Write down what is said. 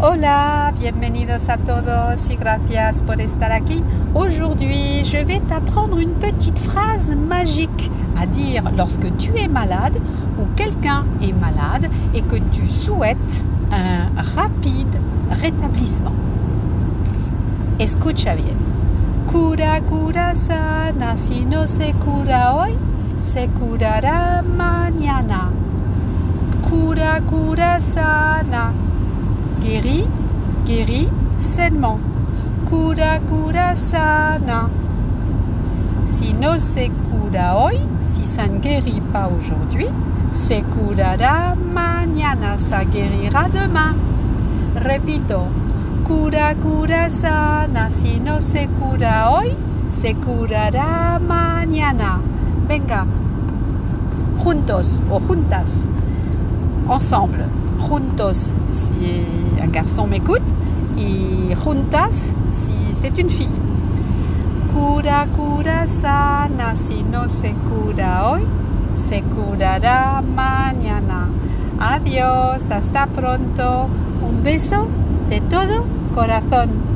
Hola, bienvenidos a todos y gracias por estar aquí. Aujourd'hui, je vais t'apprendre une petite phrase magique à dire lorsque tu es malade ou quelqu'un est malade et que tu souhaites un rapide rétablissement. Escucha bien. Cura, cura sana, si no se cura hoy, se curará mañana. Cura, cura sana. Guéris, guéris sainement. Cura, cura sana. Si no se cura hoy, si ça ne guérit pas aujourd'hui, se curará mañana, ça guérira demain. Repito, cura, cura sana, si no se cura hoy, se curará mañana. Venga, juntos o juntas, ensemble, juntos si un garçon m'écoute et juntas si c'est une fille. Cura, cura sana, si no se cura hoy, se curará mañana. Adiós, hasta pronto. Un beso de todo corazón.